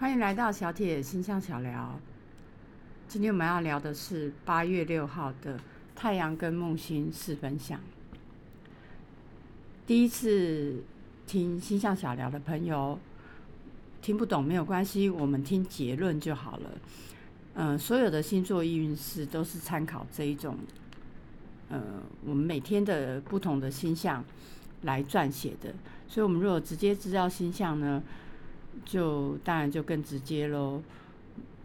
欢迎来到小铁星象小聊。今天我们要聊的是八月六号的太阳跟木星四分享。第一次听星象小聊的朋友，听不懂没有关系，我们听结论就好了。嗯，所有的星座运势都是参考这一种，呃，我们每天的不同的星象来撰写的。所以，我们如果直接知道星象呢，就当然就更直接喽。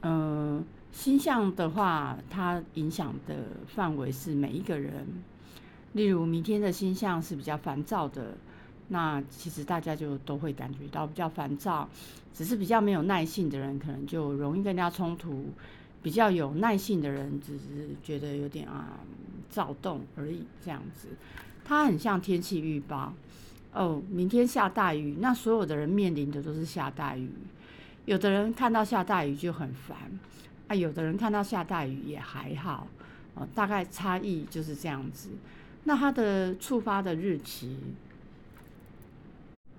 嗯，星象的话，它影响的范围是每一个人。例如，明天的星象是比较烦躁的，那其实大家就都会感觉到比较烦躁。只是比较没有耐性的人，可能就容易跟人家冲突；比较有耐性的人，只是觉得有点啊躁动而已。这样子，它很像天气预报。哦，明天下大雨，那所有的人面临的都是下大雨。有的人看到下大雨就很烦，啊，有的人看到下大雨也还好，哦，大概差异就是这样子。那它的触发的日期，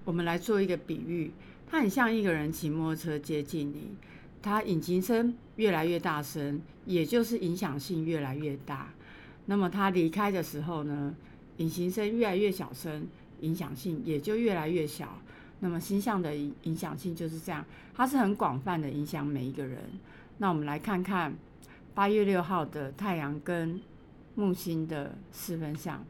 我们来做一个比喻，它很像一个人骑摩托车接近你，它引擎声越来越大声，也就是影响性越来越大。那么它离开的时候呢，引擎声越来越小声。影响性也就越来越小。那么星象的影响性就是这样，它是很广泛的影响每一个人。那我们来看看八月六号的太阳跟木星的四分相。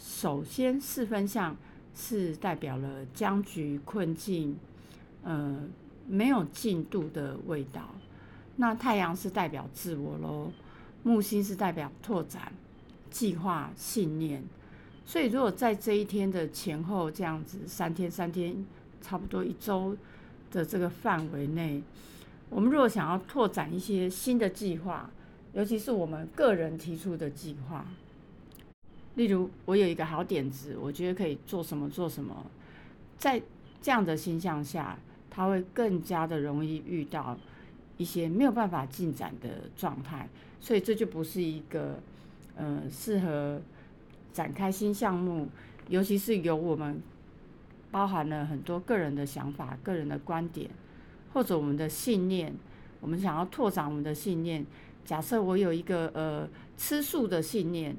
首先，四分相是代表了僵局、困境，呃，没有进度的味道。那太阳是代表自我喽，木星是代表拓展、计划、信念。所以，如果在这一天的前后这样子三天、三天，差不多一周的这个范围内，我们如果想要拓展一些新的计划，尤其是我们个人提出的计划，例如我有一个好点子，我觉得可以做什么做什么，在这样的形象下，他会更加的容易遇到一些没有办法进展的状态，所以这就不是一个呃适合。展开新项目，尤其是有我们包含了很多个人的想法、个人的观点，或者我们的信念，我们想要拓展我们的信念。假设我有一个呃吃素的信念，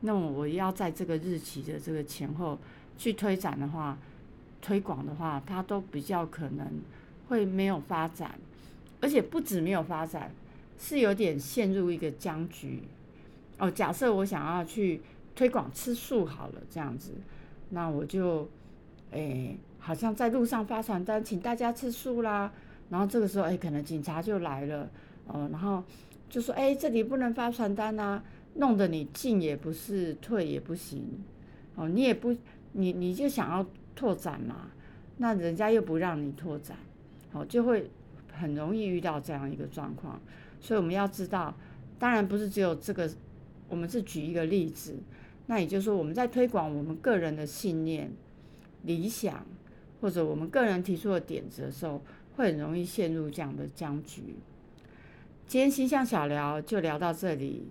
那么我要在这个日期的这个前后去推展的话、推广的话，它都比较可能会没有发展，而且不止没有发展，是有点陷入一个僵局。哦，假设我想要去。推广吃素好了，这样子，那我就，诶，好像在路上发传单，请大家吃素啦。然后这个时候，诶，可能警察就来了，哦，然后就说，诶，这里不能发传单呐，弄得你进也不是，退也不行，哦，你也不，你你就想要拓展嘛，那人家又不让你拓展，哦，就会很容易遇到这样一个状况。所以我们要知道，当然不是只有这个。我们是举一个例子，那也就是说，我们在推广我们个人的信念、理想，或者我们个人提出的点子的时候，会很容易陷入这样的僵局。今天星象小聊就聊到这里，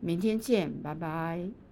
明天见，拜拜。